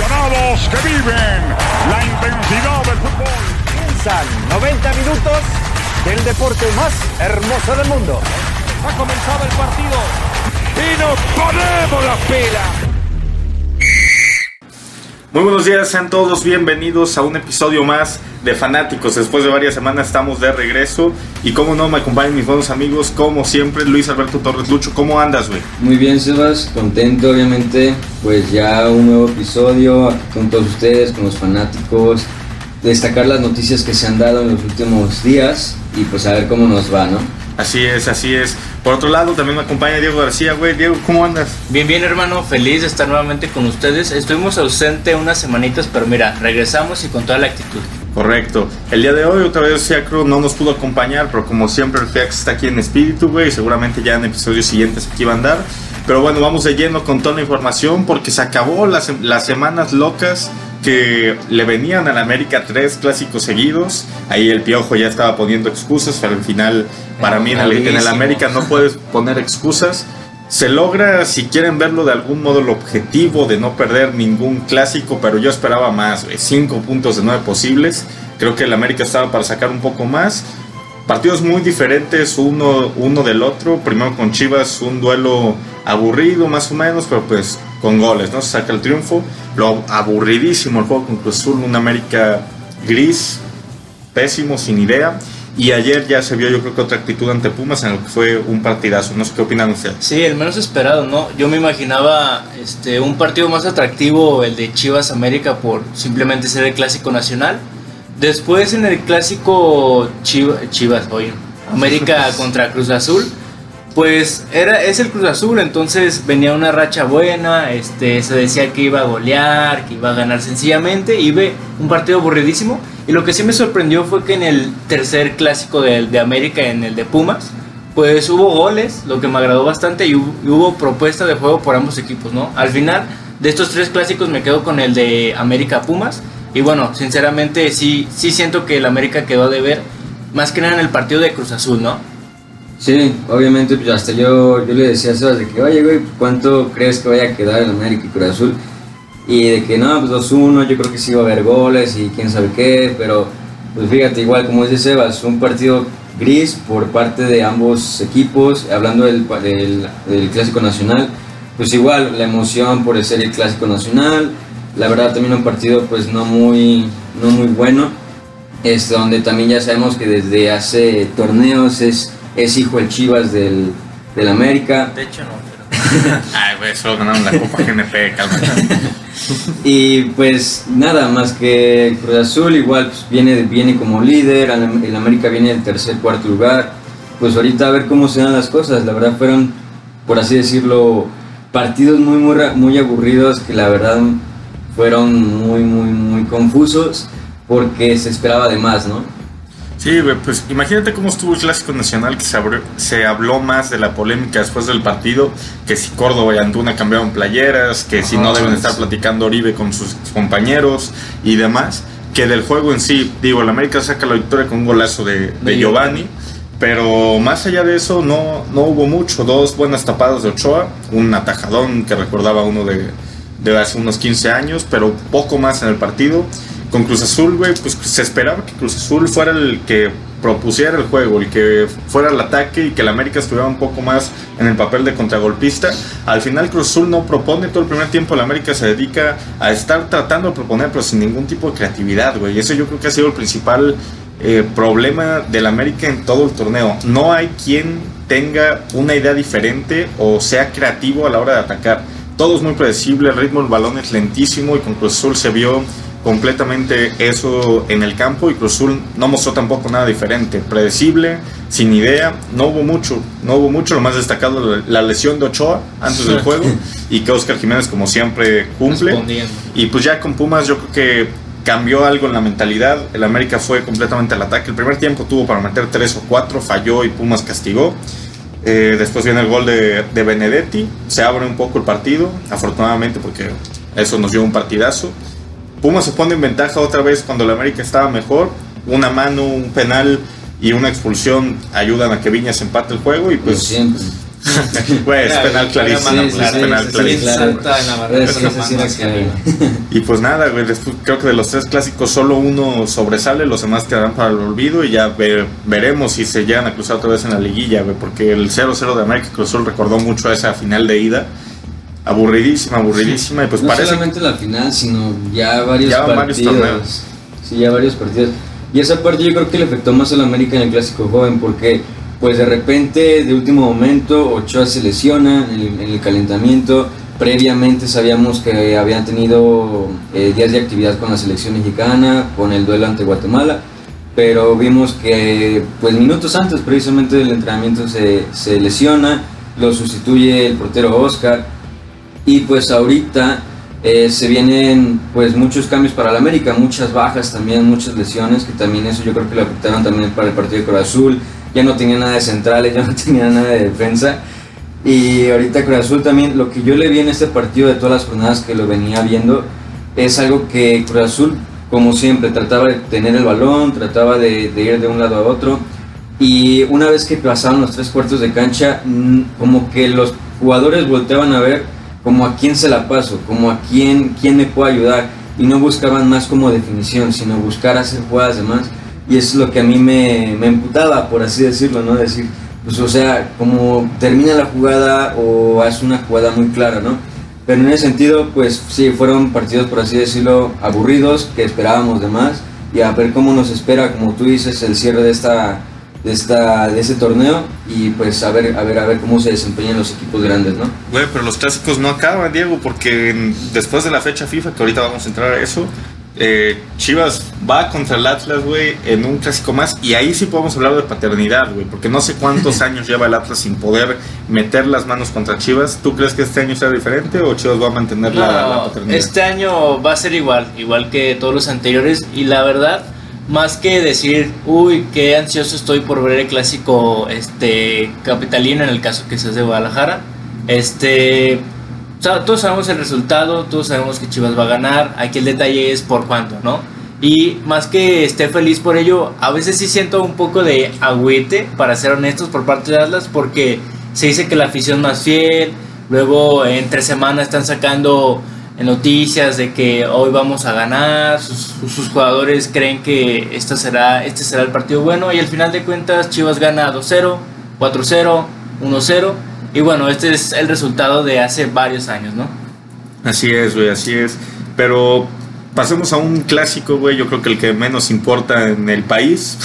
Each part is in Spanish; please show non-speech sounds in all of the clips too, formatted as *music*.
aficionados que viven la intensidad del fútbol. Comienzan 90 minutos del deporte más hermoso del mundo. Ha comenzado el partido y nos ponemos las pilas. Muy buenos días, sean todos bienvenidos a un episodio más de Fanáticos. Después de varias semanas estamos de regreso y como no me acompañan mis buenos amigos, como siempre, Luis Alberto Torres Lucho. ¿Cómo andas, güey? Muy bien, Sebas, contento obviamente, pues ya un nuevo episodio con todos ustedes, con los fanáticos, destacar las noticias que se han dado en los últimos días y pues a ver cómo nos va, ¿no? Así es, así es. Por otro lado, también me acompaña Diego García, güey. Diego, ¿cómo andas? Bien, bien, hermano. Feliz de estar nuevamente con ustedes. Estuvimos ausente unas semanitas, pero mira, regresamos y con toda la actitud. Correcto. El día de hoy, otra vez, Fiacro no nos pudo acompañar, pero como siempre, el Fiax está aquí en espíritu, güey. Y seguramente ya en episodios siguientes aquí va a andar. Pero bueno, vamos de lleno con toda la información porque se acabó las, las semanas locas que le venían a la América tres clásicos seguidos. Ahí el Piojo ya estaba poniendo excusas, pero al final, para mí, en el, en el América no puedes poner excusas. Se logra, si quieren verlo de algún modo, el objetivo de no perder ningún clásico, pero yo esperaba más, güey, cinco puntos de nueve posibles. Creo que el América estaba para sacar un poco más. Partidos muy diferentes uno, uno del otro. Primero con Chivas, un duelo aburrido más o menos, pero pues con goles, ¿no? Se saca el triunfo. Lo aburridísimo el juego con Cruz Azul, un América gris, pésimo, sin idea. Y ayer ya se vio yo creo que otra actitud ante Pumas en el que fue un partidazo. No sé qué opinan ustedes. Sí, el menos esperado, ¿no? Yo me imaginaba este, un partido más atractivo, el de Chivas América, por simplemente ser el clásico nacional. Después en el clásico Chivas, Chivas oye, América *laughs* contra Cruz Azul, pues era, es el Cruz Azul, entonces venía una racha buena, este, se decía que iba a golear, que iba a ganar sencillamente, y ve un partido aburridísimo. Y lo que sí me sorprendió fue que en el tercer clásico de, de América, en el de Pumas, pues hubo goles, lo que me agradó bastante, y hubo, y hubo propuesta de juego por ambos equipos, ¿no? Al final, de estos tres clásicos me quedo con el de América Pumas, y bueno, sinceramente sí, sí siento que el América quedó a deber, más que nada en el partido de Cruz Azul, ¿no? Sí, obviamente, pues hasta yo, yo le decía a Sebas de que, oye, güey, ¿cuánto crees que vaya a quedar el América y Cruz Azul? Y de que no, pues 2-1, yo creo que sí va a haber goles y quién sabe qué, pero pues fíjate, igual como dice Sebas, un partido gris por parte de ambos equipos, hablando del, del, del Clásico Nacional, pues igual la emoción por ser el Clásico Nacional, la verdad también un partido pues no muy, no muy bueno, es donde también ya sabemos que desde hace torneos es es hijo el Chivas del, del América. De hecho no, pero... *laughs* Ay, güey, solo ganaron la Copa GNP, calma. y pues nada, más que Cruz Azul igual pues, viene, viene como líder, el América viene del tercer, cuarto lugar. Pues ahorita a ver cómo se dan las cosas. La verdad fueron, por así decirlo, partidos muy, muy, muy aburridos que la verdad fueron muy, muy, muy confusos porque se esperaba de más, ¿no? Sí, pues imagínate cómo estuvo el Clásico Nacional, que se, abrió, se habló más de la polémica después del partido, que si Córdoba y Antuna cambiaron playeras, que si no deben estar platicando Oribe con sus compañeros y demás, que del juego en sí, digo, el América saca la victoria con un golazo de, de Giovanni, pero más allá de eso no, no hubo mucho, dos buenas tapadas de Ochoa, un atajadón que recordaba uno de, de hace unos 15 años, pero poco más en el partido con Cruz Azul, güey, pues se esperaba que Cruz Azul fuera el que propusiera el juego, el que fuera el ataque y que el América estuviera un poco más en el papel de contragolpista. Al final Cruz Azul no propone todo el primer tiempo, el América se dedica a estar tratando de proponer, pero sin ningún tipo de creatividad, güey. Y eso yo creo que ha sido el principal eh, problema del América en todo el torneo. No hay quien tenga una idea diferente o sea creativo a la hora de atacar. Todo es muy predecible, el ritmo del balón es lentísimo y con Cruz Azul se vio completamente eso en el campo y Cruz Azul no mostró tampoco nada diferente, predecible, sin idea, no hubo mucho, no hubo mucho, lo más destacado la lesión de Ochoa antes del juego *laughs* y que Oscar Jiménez como siempre cumple. Y pues ya con Pumas yo creo que cambió algo en la mentalidad, el América fue completamente al ataque, el primer tiempo tuvo para meter tres o cuatro, falló y Pumas castigó. Eh, después viene el gol de, de Benedetti, se abre un poco el partido, afortunadamente porque eso nos dio un partidazo. Pumas se pone en ventaja otra vez cuando la América estaba mejor. Una mano, un penal y una expulsión ayudan a que Viñas empate el juego y pues Güey, *laughs* es penal clarísimo, penal clarísimo. Y pues nada, güey, después creo que de los tres clásicos solo uno sobresale, los demás quedarán para el olvido y ya ve- veremos si se llegan a cruzar otra vez en la liguilla, güey, porque el 0-0 de América Cruz Azul recordó mucho a esa final de ida. Aburridísima, aburridísima, y pues no parece solamente la final, sino ya varios Ya varios partidos. torneos. sí, ya varios partidos. Y esa parte yo creo que le afectó más al América en el clásico joven, porque pues de repente, de último momento, Ochoa se lesiona en el, en el calentamiento. Previamente sabíamos que habían tenido eh, días de actividad con la selección mexicana, con el duelo ante Guatemala, pero vimos que pues minutos antes precisamente del entrenamiento se, se lesiona, lo sustituye el portero Oscar, y pues ahorita eh, se vienen pues muchos cambios para el América, muchas bajas también, muchas lesiones, que también eso yo creo que le afectaron también para el partido de Cruz Azul. Ya no tenía nada de centrales, *laughs* ya no tenía nada de defensa. Y ahorita Cruz Azul también, lo que yo le vi en este partido de todas las jornadas que lo venía viendo, es algo que Cruz Azul, como siempre, trataba de tener el balón, trataba de, de ir de un lado a otro. Y una vez que pasaban los tres cuartos de cancha, como que los jugadores volteaban a ver como a quién se la paso, como a quién, quién me puede ayudar. Y no buscaban más como definición, sino buscar hacer jugadas de más. Y eso es lo que a mí me, me emputaba, por así decirlo, ¿no? Decir, pues o sea, como termina la jugada o hace una jugada muy clara, ¿no? Pero en ese sentido, pues sí, fueron partidos, por así decirlo, aburridos, que esperábamos de más. Y a ver cómo nos espera, como tú dices, el cierre de esta de, esta, de ese torneo y pues a ver, a ver, a ver cómo se desempeñan los equipos grandes, ¿no? Güey, pero los clásicos no acaban, Diego, porque en- después de la fecha FIFA, que ahorita vamos a entrar a eso, eh, Chivas va contra el Atlas, güey, en un clásico más, y ahí sí podemos hablar de paternidad, güey, porque no sé cuántos *laughs* años lleva el Atlas sin poder meter las manos contra Chivas. ¿Tú crees que este año será diferente o Chivas va a mantener la, paternidad? este año va a ser igual, igual que todos los anteriores. Y la verdad, más que decir, uy, qué ansioso estoy por ver el clásico este, capitalino, en el caso que seas de Guadalajara, este, todos sabemos el resultado, todos sabemos que Chivas va a ganar. Aquí el detalle es por cuánto, ¿no? Y más que esté feliz por ello, a veces sí siento un poco de agüite, para ser honestos, por parte de Atlas, porque se dice que la afición más fiel, luego entre semana están sacando noticias de que hoy vamos a ganar, sus, jugadores creen que esta será, este será el partido bueno y al final de cuentas Chivas gana 2-0, 4-0, 1-0 y bueno, este es el resultado de hace varios años, ¿no? Así es, güey, así es. Pero pasemos a un clásico, güey, yo creo que el que menos importa en el país.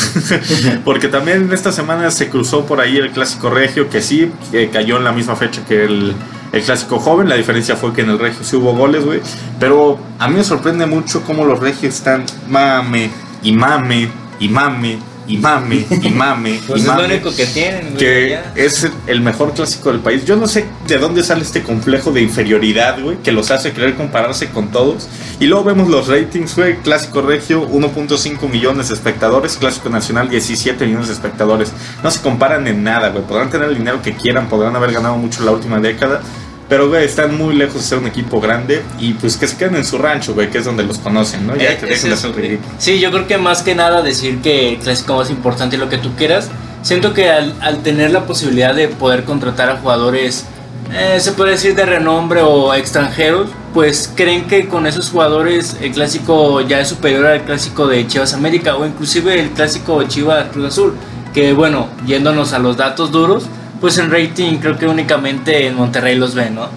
*laughs* Porque también esta semana se cruzó por ahí el clásico regio, que sí, cayó en la misma fecha que el, el clásico joven. La diferencia fue que en el regio sí hubo goles, güey. Pero a mí me sorprende mucho cómo los regios están mame y mame y mame y mame y mame Pues y es lo mame único que tienen, güey, que ya. es el mejor clásico del país. Yo no sé de dónde sale este complejo de inferioridad, güey, que los hace querer compararse con todos. Y luego vemos los ratings, güey. Clásico Regio, 1.5 millones de espectadores. Clásico Nacional, 17 millones de espectadores. No se comparan en nada, güey. Podrán tener el dinero que quieran, podrán haber ganado mucho la última década. Pero, güey, están muy lejos de ser un equipo grande. Y pues que se queden en su rancho, güey, que es donde los conocen, ¿no? Ya Eh, que es dejen de hacer ridículo. Sí, yo creo que más que nada decir que el clásico más importante y lo que tú quieras, siento que al, al tener la posibilidad de poder contratar a jugadores, eh, se puede decir de renombre o extranjeros, pues creen que con esos jugadores el clásico ya es superior al clásico de Chivas América o inclusive el clásico Chivas Cruz Azul, que bueno, yéndonos a los datos duros, pues en rating creo que únicamente en Monterrey los ven, ¿no?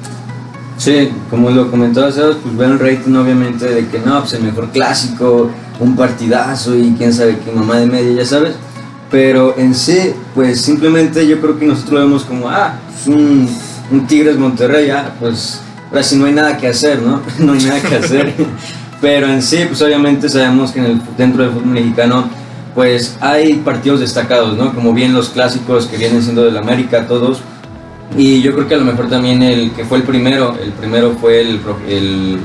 Sí, como lo comentaba Sebas, pues ven el rating obviamente de que no, pues el mejor clásico, un partidazo y quién sabe qué mamá de media, ya sabes. Pero en sí, pues simplemente yo creo que nosotros lo vemos como, ah, pues un, un Tigres Monterrey, ah, pues ahora sí no hay nada que hacer, ¿no? *laughs* no hay nada que hacer. *laughs* Pero en sí, pues obviamente sabemos que en el, dentro del fútbol mexicano, pues hay partidos destacados, ¿no? Como bien los clásicos que vienen siendo del América, todos. Y yo creo que a lo mejor también el que fue el primero, el primero fue el, el,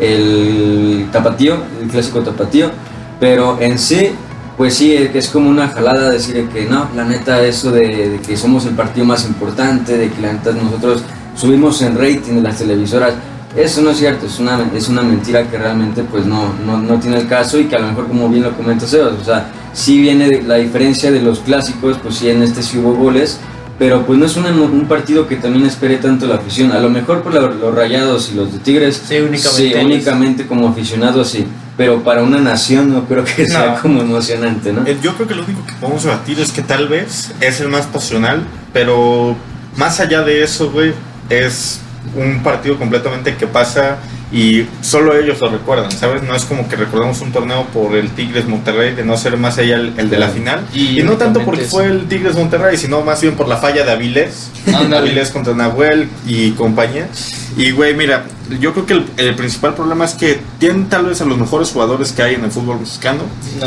el tapatío, el clásico tapatío. Pero en sí, pues sí, es como una jalada decir de que no, la neta, eso de, de que somos el partido más importante, de que la neta nosotros subimos en rating de las televisoras. Eso no es cierto, es una, es una mentira que realmente pues no, no, no tiene el caso y que a lo mejor como bien lo comenta Sebas, o sea, sí viene de- la diferencia de los clásicos, pues sí en este sí hubo goles, pero pues no es una- un partido que también espere tanto la afición. A lo mejor por la- los rayados y los de Tigres, Sí, únicamente sí, ellos. únicamente como aficionados sí, pero para una nación no creo que sea No. como emocionante, ¿no? Eh, Yo creo que lo único que podemos debatir es que tal vez es el más pasional, pero más allá de eso, güey, es un partido completamente que pasa y solo ellos lo recuerdan, ¿sabes? No es como que recordamos un torneo por el Tigres Monterrey, de no ser más allá el, el de la final. Y Y, no tanto porque eso. fue el Tigres Monterrey, sino más bien por la falla de Avilés. Avilés contra Nahuel y compañía. Y, güey, mira, yo creo que el, el principal problema es que tienen tal vez a los mejores jugadores que hay en el fútbol mexicano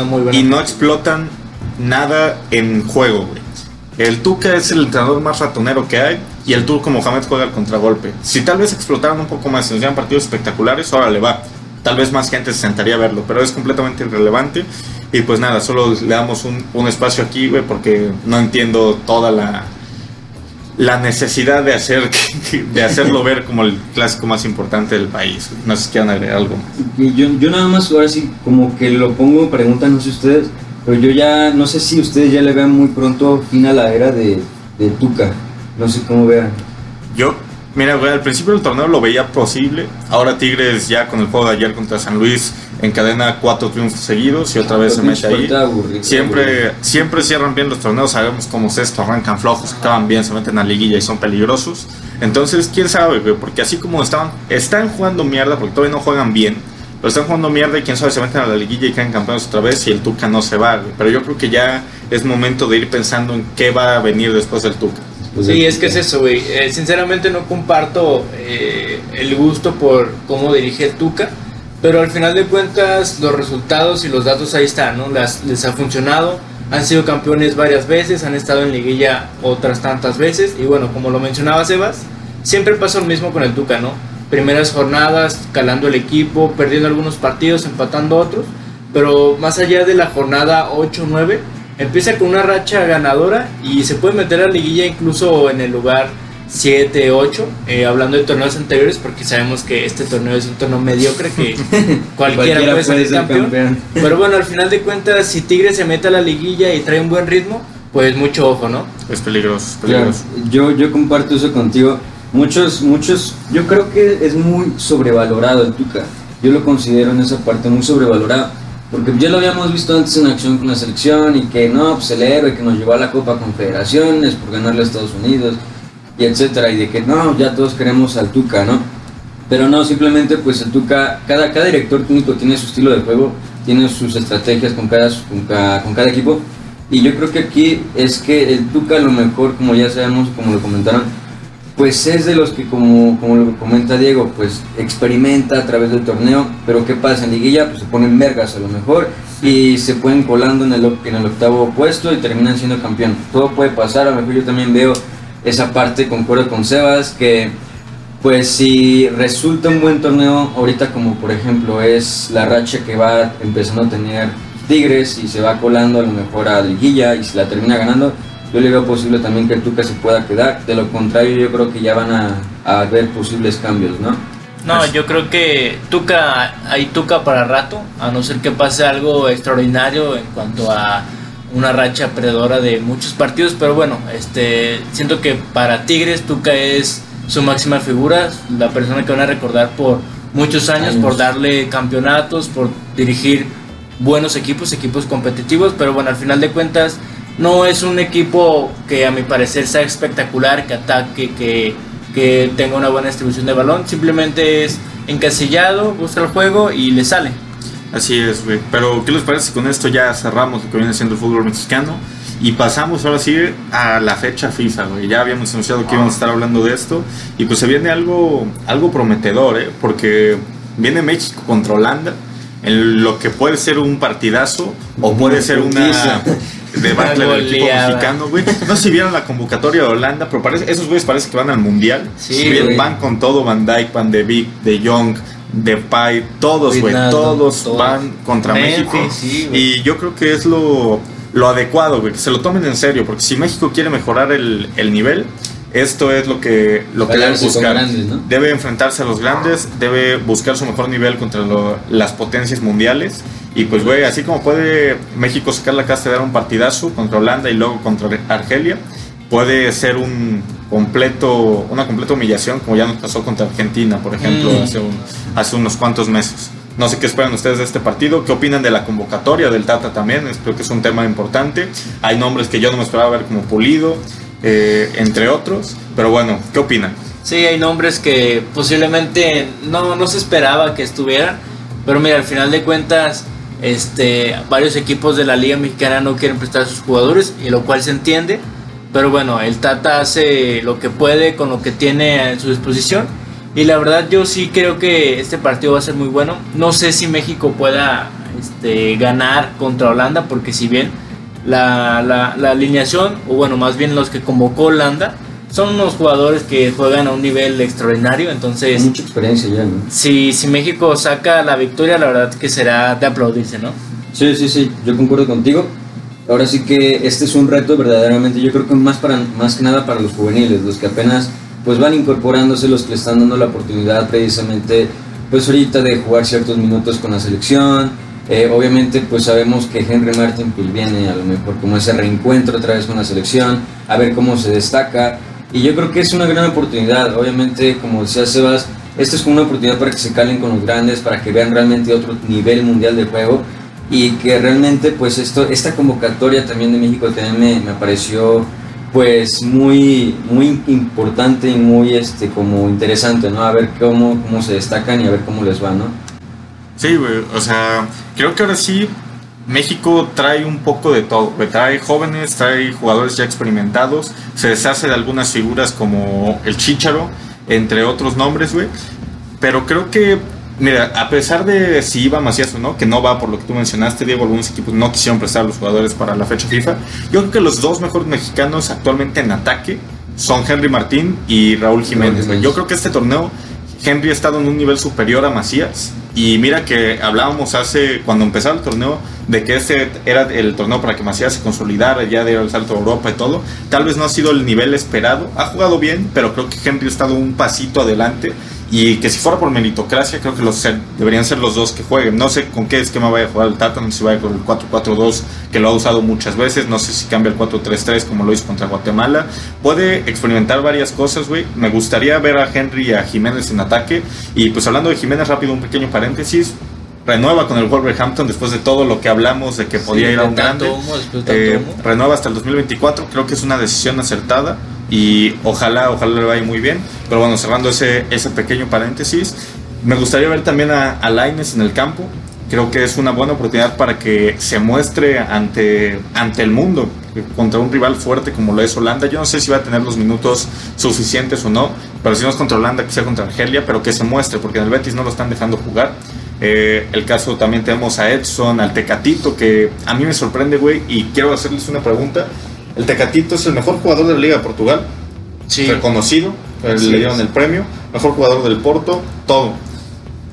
muy y no explotan nada en juego, güey. El Tuca es el entrenador más ratonero que hay y el Turco Mohamed juega al contragolpe. Si tal vez explotaran un poco más y nos dieran partidos espectaculares, ahora le va. Tal vez más gente se sentaría a verlo, pero es completamente irrelevante. Y pues nada, solo le damos un, un espacio aquí, güey, porque no entiendo toda la, la necesidad de, hacer de hacerlo ver como el clásico más importante del país. No sé si quieran agregar algo más. Yo, yo nada más ahora sí como que lo pongo en pregunta, no sé ustedes, pero yo ya no sé si ustedes ya le vean muy pronto fin a la era de, de Tuca. No sé cómo vean. Yo, mira, güey, al principio del torneo lo veía posible. Ahora Tigres ya con el juego de ayer contra San Luis encadena cuatro triunfos seguidos y otra vez se mete ahí. Aburrido, Siempre, siempre cierran bien los torneos, sabemos cómo es esto, arrancan flojos, acaban bien, se meten a liguilla y son peligrosos. Entonces, quién sabe, güey, porque así como estaban, están jugando mierda, porque todavía no juegan bien, pero están jugando mierda y quién sabe, se meten a la liguilla y caen campeones otra vez y el Tuca no se va, güey. Pero yo creo que ya es momento de ir pensando en qué va a venir después del Tuca. Pues, Sí, de es que es eso, güey. Eh, sinceramente no comparto eh, el gusto por cómo dirige el Tuca, pero al final de cuentas los resultados y los datos ahí están, ¿no? Las- les ha funcionado, han sido campeones varias veces, han estado en liguilla otras tantas veces, y bueno, como lo mencionaba Sebas, siempre pasa lo mismo con el Tuca, ¿no? Primeras jornadas, calando el equipo, perdiendo algunos partidos, empatando otros, pero más allá de la jornada 8-9, empieza con una racha ganadora y se puede meter a la liguilla incluso en el lugar 7, 8, eh, hablando de torneos anteriores, porque sabemos que este torneo es un torneo mediocre que *laughs* cualquiera, puede salir ser campeón. Pero bueno, al final de cuentas, si Tigre se mete a la liguilla y trae un buen ritmo, pues mucho ojo, ¿no? Es peligroso, es Claro, peligroso. yo, yo comparto eso contigo. Muchos, muchos, yo creo que es muy sobrevalorado el Tuca. Yo lo considero en esa parte muy sobrevalorado. Porque ya lo habíamos visto antes en acción con la selección y que no, pues el héroe que nos llevó a la Copa Confederaciones por ganarle a Estados Unidos y etcétera. Y de que no, ya todos queremos al Tuca, ¿no? Pero no, simplemente pues el Tuca, cada, cada director técnico tiene su estilo de juego, tiene sus estrategias con cada, con cada, con cada equipo. Y yo creo que aquí es que el Tuca a lo mejor, como ya sabemos, como lo comentaron, pues es de los que, como, como lo comenta Diego, pues experimenta a través del torneo, pero ¿qué pasa? En liguilla pues se ponen vergas a lo mejor y se pueden colando en el, en el octavo puesto y terminan siendo campeón. Todo puede pasar, a lo mejor yo también veo esa parte, concuerdo con Sebas, que pues si resulta un buen torneo, ahorita como por ejemplo es la racha que va empezando a tener Tigres y se va colando a lo mejor a liguilla y si la termina ganando, yo le veo posible también que el Tuca se pueda quedar. De lo contrario, yo creo que ya van a, a haber posibles cambios, ¿no? No, yo creo que Tuca, hay Tuca para rato, a no ser que pase algo extraordinario en cuanto a una racha perdedora de muchos partidos, pero bueno, este, siento que para Tigres Tuca es su máxima figura, la persona que van a recordar por muchos años, Años. por darle campeonatos, por dirigir buenos equipos, equipos competitivos, pero bueno, al final de cuentas no es un equipo que a mi parecer sea espectacular, que ataque, que, que tenga una buena distribución de balón, simplemente es encasillado, busca el juego y le sale. Así es, güey. Pero, ¿qué les parece si con esto ya cerramos lo que viene siendo el fútbol mexicano? Y pasamos ahora sí a la fecha FIFA, güey. Ya habíamos anunciado que íbamos a estar hablando de esto. Y pues se viene algo, algo prometedor, ¿eh? Porque viene México contra Holanda. En lo que puede ser un partidazo o puede ser una debacle Una del equipo mexicano, güey. No sé si vieron la convocatoria de Holanda, pero parece, esos güeyes parece que van al mundial. Sí, Si bien van con todo, Van Dyke, Van de Beek, De Jong, De Pai, todos, güey, todos todos. van contra Memphis, México. sí, y yo creo que es lo, lo adecuado, güey, que se lo tomen en serio, porque si México quiere mejorar el, el nivel, esto es lo que, lo que debe buscar. grandes, ¿no? Debe enfrentarse a los grandes, debe buscar su mejor nivel contra lo- las potencias mundiales. Y pues, güey, así como puede México sacar la casta de dar un partidazo contra Holanda y luego contra Argelia, puede ser un completo, una completa humillación, como ya nos pasó contra Argentina, por ejemplo, Mm. hace, un- hace unos cuantos meses. No sé qué esperan ustedes de este partido, qué opinan de la convocatoria del Tata también, creo que es un tema importante. Hay nombres que yo no me esperaba ver como Pulido, eh, entre otros, pero bueno, ¿qué opinan? Sí, hay nombres que posiblemente no, no se esperaba que estuvieran, pero mira, al final de cuentas, este, varios equipos de la Liga Mexicana no quieren prestar a sus jugadores, y lo cual se entiende, pero bueno, el Tata hace lo que puede con lo que tiene a su disposición, y la verdad yo sí creo que este partido va a ser muy bueno. No sé si México pueda este, ganar contra Holanda, porque si bien la, la, la alineación, o bueno, más bien los que convocó Holanda, son unos jugadores que juegan a un nivel extraordinario. Entonces, Mucha experiencia ya, ¿no? si, si México saca la victoria, la verdad que será de aplaudirse, ¿no? Sí, sí, sí, yo concuerdo contigo. Ahora sí que este es un reto verdaderamente, yo creo que más, para, más que nada para los juveniles, los que apenas pues van incorporándose, los que le están dando la oportunidad precisamente pues ahorita de jugar ciertos minutos con la selección. Eh, obviamente pues sabemos que Henry Martin pues viene a lo mejor como ese reencuentro otra vez con la selección, a ver cómo se destaca. Y yo creo que es una gran oportunidad, obviamente como decía Sebas, esta es como una oportunidad para que se calen con los grandes, para que vean realmente otro nivel mundial de juego. Y que realmente pues esto esta convocatoria también de México también me, me pareció pues muy muy importante y muy este como interesante no a ver cómo cómo se destacan y a ver cómo les va no Sí, güey, o sea, creo que ahora sí México trae un poco de todo. Trae jóvenes, trae jugadores ya experimentados, se deshace de algunas figuras como el Chicharo, entre otros nombres, güey. Pero creo que, mira, a pesar de si iba Macías o no, que no va por lo que tú mencionaste, Diego, algunos equipos no quisieron prestar a los jugadores para la fecha FIFA. Yo creo que los dos mejores mexicanos actualmente en ataque son Henry Martín y Raúl Jiménez, güey. Yo creo que este torneo Henry ha estado en un nivel superior a Macías. Y mira que hablábamos hace, cuando empezaba el torneo, de que este era el torneo para que Macías se consolidara, ya diera el salto a Europa y todo. Tal vez no ha sido el nivel esperado. Ha jugado bien, pero creo que Henry ha estado un pasito adelante. Y que si fuera por meritocracia, creo que los deberían ser los dos que jueguen. No sé con qué esquema vaya a jugar el Tata, no sé si vaya con el 4-4-2, que lo ha usado muchas veces. No sé si cambia el 4-3-3 como lo hizo contra Guatemala. Puede experimentar varias cosas, güey. Me gustaría ver a Henry y a Jiménez en ataque. Y pues hablando de Jiménez, rápido, un pequeño paréntesis. Renueva con el Wolverhampton después de todo lo que hablamos de que podía ir a un grande. humo, Eh, renueva hasta el 2024. Creo que es una decisión acertada y ojalá, ojalá le vaya muy bien. Pero bueno, cerrando ese, ese pequeño paréntesis, me gustaría ver también a, a en el campo. Creo que es una buena oportunidad para que se muestre ante, ante el mundo eh, contra un rival fuerte como lo es Holanda. Yo no sé si va a tener los minutos suficientes o no, pero si no es contra Holanda, que sea contra Argelia, pero que se muestre, porque en el Betis no lo están dejando jugar. Eh, el caso también tenemos a Edson, al Tecatito, que a mí me sorprende, güey, y quiero hacerles una pregunta. El Tecatito es el mejor jugador de la Liga de Portugal, Sí. reconocido, le dieron el premio, mejor jugador del Porto, todo.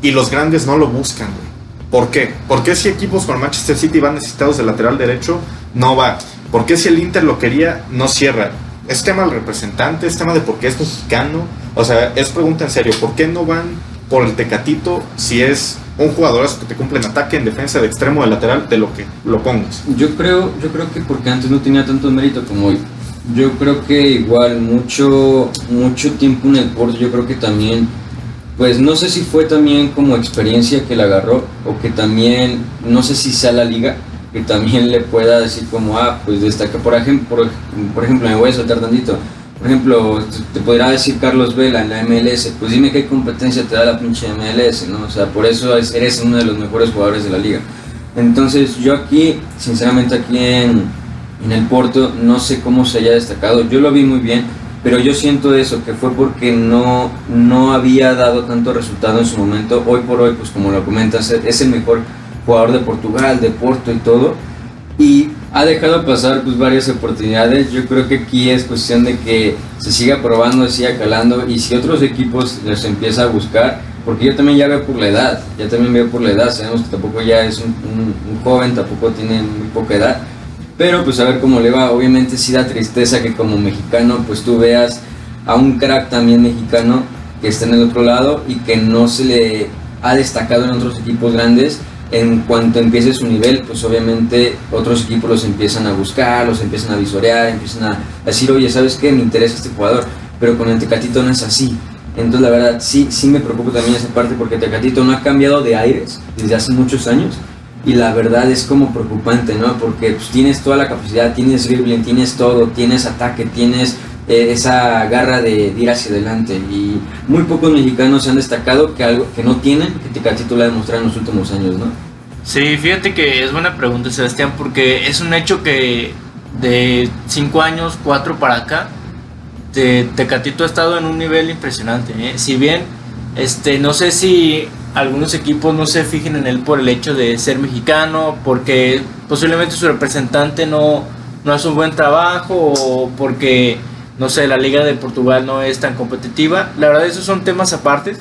Y los grandes no lo buscan, güey. ¿Por qué? ¿Por qué si equipos como el Manchester City van necesitados de lateral derecho, no va? ¿Por qué si el Inter lo quería, no cierra? Es tema del representante, es tema de por qué es mexicano. O sea, es pregunta en serio, ¿por qué no van por el Tecatito si es un jugador que te cumple en ataque, en defensa, de extremo, de lateral, de lo que lo pongas? yo creo yo creo que porque antes no tenía tanto mérito como hoy yo creo que igual mucho mucho tiempo en el Porto yo creo que también pues no sé si fue también como experiencia que la agarró o que también no sé si sea la liga que también le pueda decir como ah pues destaca por ejemplo por, por ejemplo me voy a soltar tantito por ejemplo te, podrá decir Carlos Vela en la MLS pues dime qué competencia te da la pinche MLS no o sea por eso es- eres uno de los mejores jugadores de la liga entonces yo aquí sinceramente aquí en, en el Porto no sé cómo se haya destacado yo lo vi muy bien pero yo siento eso, que fue porque no, no había dado tanto resultado en su momento. Hoy por hoy, pues como lo comentas, es el mejor jugador de Portugal, de Porto y todo. Y ha dejado pasar pues varias oportunidades. Yo creo que aquí es cuestión de que se siga probando, se siga calando. Y si otros equipos les empieza a buscar, porque yo también ya veo por la edad, ya también veo por la edad. Sabemos que tampoco ya es un, un- un joven, tampoco tiene muy poca edad. Pero pues a ver cómo le va. Obviamente sí da tristeza que como mexicano pues tú veas a un crack también mexicano que está en el otro lado y que no se le ha destacado en otros equipos grandes en cuanto empiece su nivel, pues obviamente otros equipos los empiezan a buscar, los empiezan a visorear, empiezan a decir, oye, ¿sabes qué? Me interesa este jugador, pero con el Tecatito no es así. Entonces la verdad sí, sí me preocupa también esa parte porque Tecatito no ha cambiado de aires desde hace muchos años y la verdad es como preocupante, ¿no? Porque pues, tienes toda la capacidad, tienes dribbling, tienes todo, tienes ataque, tienes eh, esa garra de, ir hacia adelante y muy pocos mexicanos se han destacado que algo que no tienen, que Tecatito lo ha demostrado en los últimos años, ¿no? Sí, fíjate que es buena pregunta, Sebastián, porque es un hecho que de 5 años, 4 para acá, Tecatito ha estado en un nivel impresionante. ¿eh? Si bien, este, no sé si algunos equipos no se fijen en él por el hecho de ser mexicano, porque posiblemente su representante no, no hace un buen trabajo o porque, no sé, la Liga de Portugal no es tan competitiva. La verdad, esos son temas aparte.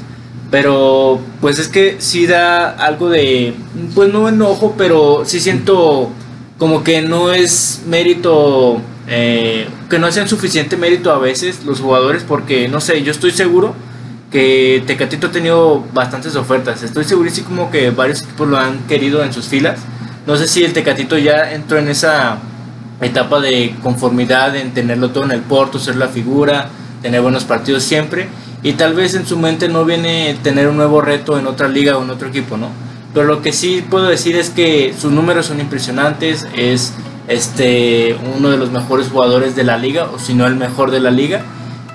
Pero pues es que sí da algo de, pues no enojo, pero sí siento como que no es mérito, eh, que no hacen suficiente mérito a veces los jugadores, porque no sé, yo estoy seguro que Tecatito ha tenido bastantes ofertas. Estoy segurísimo que varios equipos lo han querido en sus filas. No sé si el Tecatito ya entró en esa etapa de conformidad en tenerlo todo en el Porto, ser la figura, tener buenos partidos siempre. Y tal vez en su mente no viene tener un nuevo reto en otra liga o en otro equipo, ¿no? Pero lo que sí puedo decir es que sus números son impresionantes. Es este uno de los mejores jugadores de la liga, o si no el mejor de la liga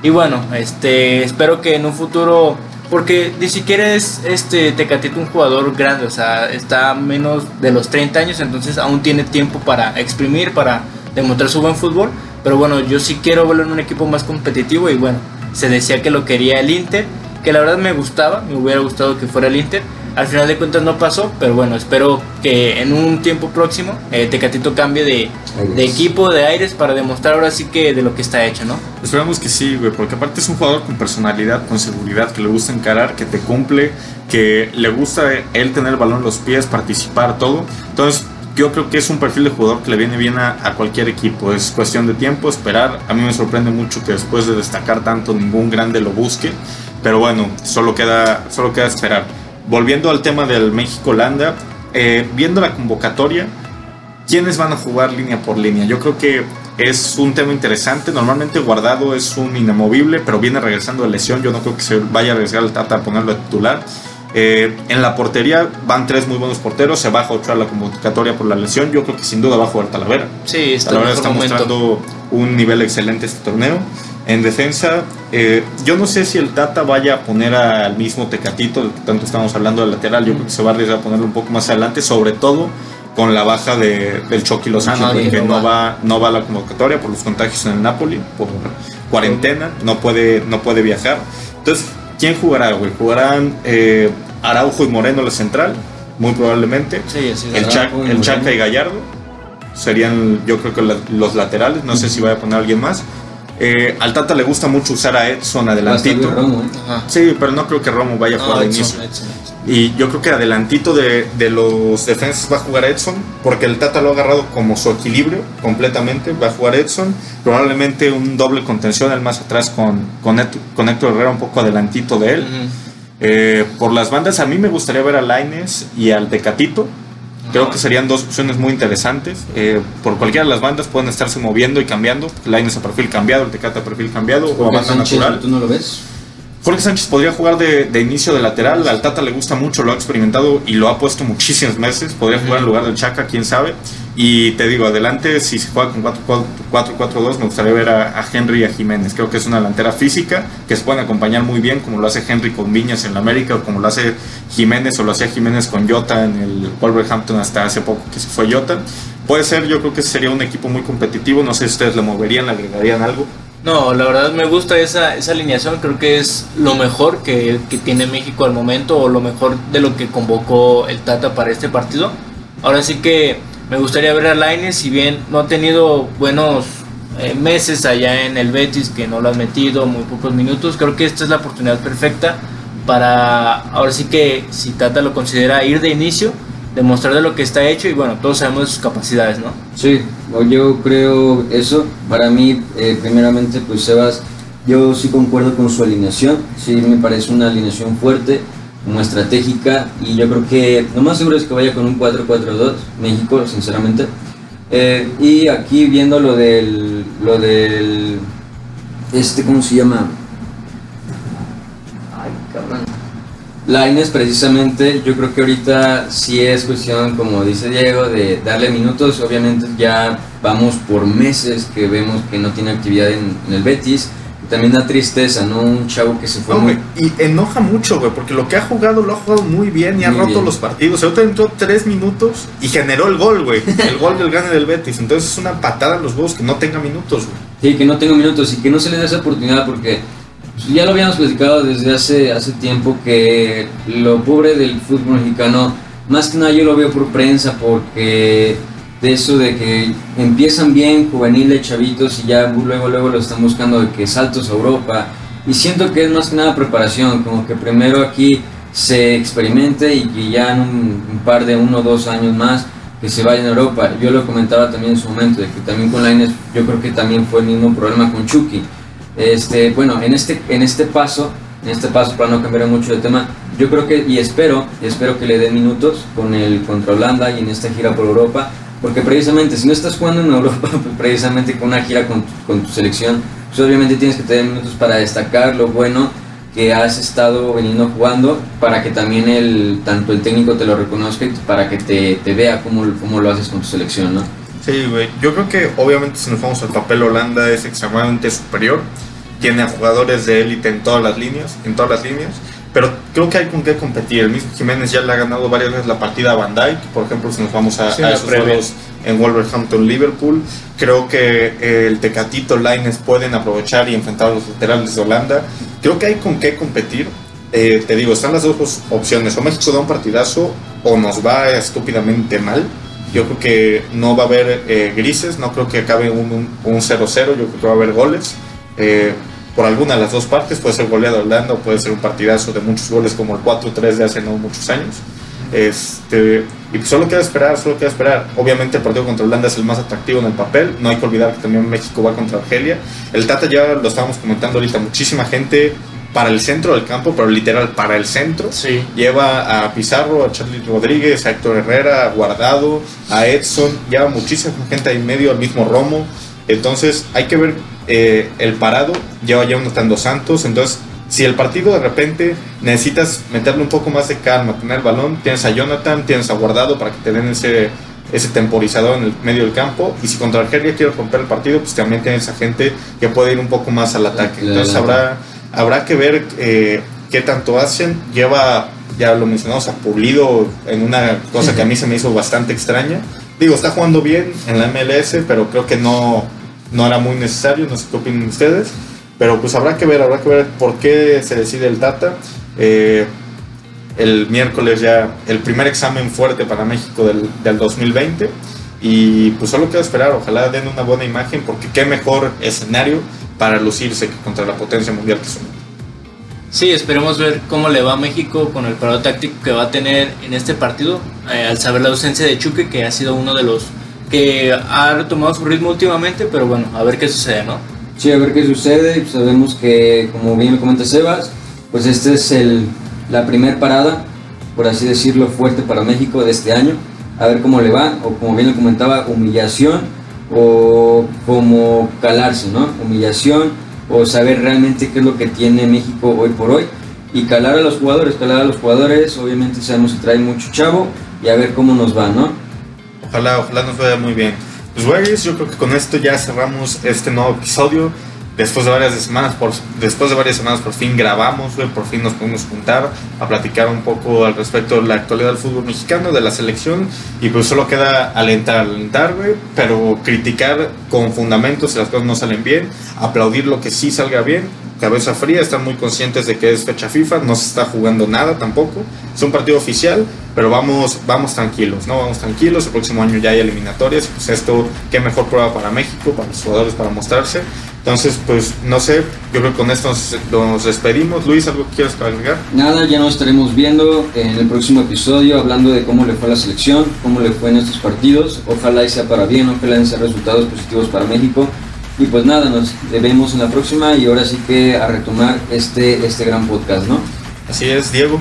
y bueno, este, espero que en un futuro, porque ni siquiera es este Tecatito un jugador grande, o sea, está menos de los 30 años, entonces aún tiene tiempo para exprimir, para demostrar su buen fútbol. Pero bueno, yo sí quiero verlo en un equipo más competitivo y bueno, se decía que lo quería el Inter, que la verdad me gustaba, me hubiera gustado que fuera el Inter al final de cuentas no pasó, pero bueno, espero que en un tiempo próximo eh, Tecatito cambie de, equipo, de aires, para demostrar ahora sí que de lo que está hecho, ¿no? Esperamos que sí, güey, porque aparte es un jugador con personalidad, con seguridad, que le gusta encarar, que te cumple, que le gusta él tener el balón en los pies, participar, todo. Entonces, yo creo que es un perfil de jugador que le viene bien a, a, cualquier equipo. Es cuestión de tiempo, esperar. A mí me sorprende mucho que después de destacar tanto ningún grande lo busque. Pero bueno, solo queda, solo queda esperar volviendo al tema del México-Holanda, eh, viendo la convocatoria, ¿quiénes van a jugar línea por línea? Yo creo que es un tema interesante. Normalmente Guardado es un inamovible, pero viene regresando de lesión. Yo no creo que se vaya a arriesgar al Tata a ponerlo de titular. Eh, en la portería van tres muy buenos porteros. Se baja ocho a la convocatoria por la lesión. Yo creo que sin duda va a jugar Talavera. Sí, está Talavera está mostrando un nivel excelente este torneo. En defensa, eh, yo no sé si el Tata vaya a poner al mismo Tecatito, tanto estamos hablando del lateral, yo creo que se va a arriesgar a ponerlo un poco más adelante, sobre todo con la baja de, del Chucky Lozano, que no va. no va a la convocatoria por los contagios en el Napoli, por cuarentena, no puede, no puede viajar. Entonces, ¿quién jugará, güey? ¿Jugarán eh, Araujo y Moreno la central? Muy probablemente. el, el Chaca y Gallardo serían, yo creo que los laterales, no sé si vaya a poner a alguien más. Eh, al Tata le gusta mucho usar a Edson adelantito. ¿eh? Sí, pero no creo que Romo vaya a jugar de inicio. Y yo creo que adelantito de, los defensas va a jugar Edson, porque el Tata lo ha agarrado como su equilibrio completamente. Va a jugar Edson, probablemente un doble contención, el más atrás con, con, Héctor Herrera un poco adelantito de él. Eh, por las bandas, a mí me gustaría ver a Laines y al Tecatito Creo que serían dos opciones muy interesantes. Eh, por cualquiera de las bandas pueden estarse moviendo y cambiando. Laines a perfil cambiado, el Tecate a perfil cambiado o a banda natural. ¿Tú no lo ves? Jorge Sánchez podría jugar de, inicio de lateral. Al Tata le gusta mucho, lo ha experimentado y lo ha puesto muchísimos meses. Podría jugar en lugar del Chaca, quién sabe. Y te digo, adelante, si se juega con 4-4-2, me gustaría ver a, Henry y a Jiménez. Creo que es una delantera física que se pueden acompañar muy bien, como lo hace Henry con Viñas en la América, o como lo hace Jiménez, o lo hacía Jiménez con Jota en el Wolverhampton hasta hace poco que se fue Jota. Puede ser, yo creo que sería un equipo muy competitivo. No sé si ustedes le moverían, le agregarían algo. No, la verdad me gusta esa, esa alineación, creo que es lo mejor que, que, tiene México al momento o lo mejor de lo que convocó el Tata para este partido. Ahora sí que me gustaría ver a Laines, si bien no ha tenido buenos eh, meses allá en el Betis, que no lo ha metido, muy pocos minutos, creo que esta es la oportunidad perfecta para, ahora sí que si Tata lo considera ir de inicio, demostrar de lo que está hecho y bueno, todos sabemos sus capacidades, ¿no? Sí, yo creo eso. Para mí, eh, primeramente, pues Sebas, yo sí concuerdo con su alineación, sí me parece una alineación fuerte. Como estratégica y yo creo que lo más seguro es que vaya con un 4-4-2 México, sinceramente. Eh, y aquí viendo lo del, lo del, este, ¿cómo se llama? Ay, cabrón. Laines precisamente, yo creo que ahorita sí es cuestión, como dice Diego, de darle minutos. Obviamente ya vamos por meses que vemos que no tiene actividad en el Betis. También da tristeza, ¿no? Un chavo que se fue No, muy... güey, y enoja mucho, güey, porque lo que ha jugado lo ha jugado muy bien y ha roto bien. los partidos. Ahorita entró tres minutos y generó el gol, güey. El gol del gane del Betis. Entonces es una patada a los huevos que no tenga minutos, güey. Sí, que no tengo minutos y que no se le dé esa oportunidad porque ya lo habíamos platicado desde hace, hace tiempo que lo pobre del fútbol mexicano, más que nada yo lo veo por prensa porque de eso de que empiezan bien juveniles, chavitos y ya luego luego lo están buscando de que saltos a Europa y siento que es más que nada preparación, como que primero aquí se experimente y que ya en un, par de uno o dos años más que se vayan a Europa. Yo lo comentaba también en su momento, de que también con Lainez yo creo que también fue el mismo problema con Chucky. Este, bueno, en este, en este paso, en este paso para no cambiar mucho de tema, yo creo que y espero, espero que le den minutos con el contra Holanda y en esta gira por Europa, porque precisamente si no estás jugando en Europa, *laughs* pues precisamente con una gira con, con tu selección, pues obviamente tienes que tener minutos para destacar lo bueno que has estado veniendo jugando para que también el tanto el técnico te lo reconozca y para que te, te vea cómo, cómo lo haces con tu selección, ¿no? Sí, güey. Yo creo que obviamente si nos vamos al papel Holanda es extremadamente superior. Tiene a jugadores de élite en todas las líneas, en todas las líneas. Pero creo que hay con qué competir. El mismo Jiménez ya le ha ganado varias veces la partida a Van Dijk. Por ejemplo, si nos vamos a, Sí, a esos juegos en Wolverhampton, Liverpool. Creo que eh, el Tecatito Lines pueden aprovechar y enfrentar a los laterales de Holanda. Creo que hay con qué competir. Eh, te digo, están las dos opciones. O México da un partidazo o nos va estúpidamente mal. Yo creo que no va a haber eh, grises, no creo que acabe un 0-0, yo creo que va a haber goles. eh, por alguna de las dos partes, puede ser goleado Holanda o puede ser un partidazo de muchos goles como el 4-3 de hace no muchos años. Este, y pues solo queda esperar, solo queda esperar. Obviamente el partido contra Holanda es el más atractivo en el papel. No hay que olvidar que también México va contra Argelia. El Tata ya lo estábamos comentando ahorita, muchísima gente para el centro del campo, pero literal para el centro. Sí. Lleva a Pizarro, a Charlie Rodríguez, a Héctor Herrera, a Guardado, a Edson, lleva muchísima gente ahí en medio, al mismo Romo. Entonces hay que ver eh, el parado, lleva ya Jonathan Dos Santos. Entonces, si el partido de repente necesitas meterle un poco más de calma, tener el balón, tienes a Jonathan, tienes a Guardado para que te den ese, ese temporizador en el medio del campo. Y si contra Argelia quieres romper el partido, pues también tienes a gente que puede ir un poco más al ataque. Entonces habrá, habrá que ver eh, qué tanto hacen. Lleva, ya lo mencionamos, a Pulido en una cosa que a mí se me hizo bastante extraña. Digo, está jugando bien en la MLS, pero creo que no, no era muy necesario. No sé qué opinan ustedes. Pero pues habrá que ver, habrá que ver por qué se decide el Tata. Eh, el miércoles ya el primer examen fuerte para México del, del 2020 y pues solo queda esperar, ojalá den una buena imagen porque qué mejor escenario para lucirse contra la potencia mundial que son. Sí, esperemos ver cómo le va a México con el parado táctico que va a tener en este partido, eh, al saber la ausencia de Chuque, que ha sido uno de los que ha retomado su ritmo últimamente, pero bueno, a ver qué sucede, ¿no? Sí, a ver qué sucede. Pues Sabemos que, como bien lo comenta Sebas, pues este es el, la primer parada, por así decirlo, fuerte para México de este año. A ver cómo le va, o como bien lo comentaba, humillación, o como calarse, ¿no? Humillación, o saber realmente qué es lo que tiene México hoy por hoy. Y calar a los jugadores, calar a los jugadores, obviamente sabemos que trae mucho chavo, y a ver cómo nos va, ¿no? Ojalá, ojalá nos vaya muy bien. Pues güeyes, yo creo que con esto ya cerramos este nuevo episodio. Después de varias semanas, por, después de varias semanas por fin grabamos, güey, por fin nos pudimos juntar a platicar un poco al respecto de la actualidad del fútbol mexicano, de la selección, y pues solo queda alentar, alentar, güey, pero criticar con fundamentos si las cosas no salen bien, aplaudir lo que sí salga bien, cabeza fría, están muy conscientes de que es fecha FIFA, no se está jugando nada tampoco, es un partido oficial, pero vamos, vamos tranquilos, ¿no? Vamos tranquilos, el próximo año ya hay eliminatorias, pues esto, qué mejor prueba para México, para los jugadores, para mostrarse. Entonces, pues no sé, yo creo que con esto nos, nos despedimos. Luis, ¿algo que quieras agregar? Nada, ya nos estaremos viendo en el próximo episodio hablando de cómo le fue a la selección, cómo le fue en estos partidos. Ojalá y sea para bien, ojalá sean resultados positivos para México. Y pues nada, nos vemos en la próxima y ahora sí que a retomar este, este gran podcast, ¿no? Así es, Diego.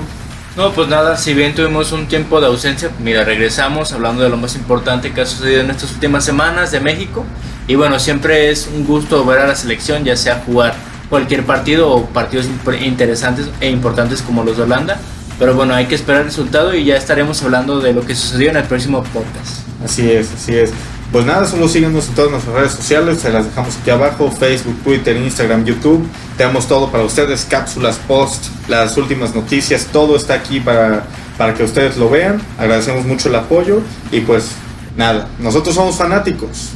No, pues nada, si bien tuvimos un tiempo de ausencia, mira, regresamos hablando de lo más importante que ha sucedido en estas últimas semanas de México. Y bueno, siempre es un gusto ver a la selección, ya sea jugar cualquier partido o partidos interesantes e importantes como los de Holanda. Pero bueno, hay que esperar el resultado y ya estaremos hablando de lo que sucedió en el próximo podcast. Así es, así es. Pues nada, solo síganos en todas nuestras redes sociales, se las dejamos aquí abajo, Facebook, Twitter, Instagram, YouTube. Tenemos todo para ustedes, cápsulas, post, las últimas noticias, todo está aquí para, para que ustedes lo vean. Agradecemos mucho el apoyo y pues nada, nosotros somos fanáticos.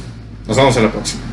Nos vemos en la próxima.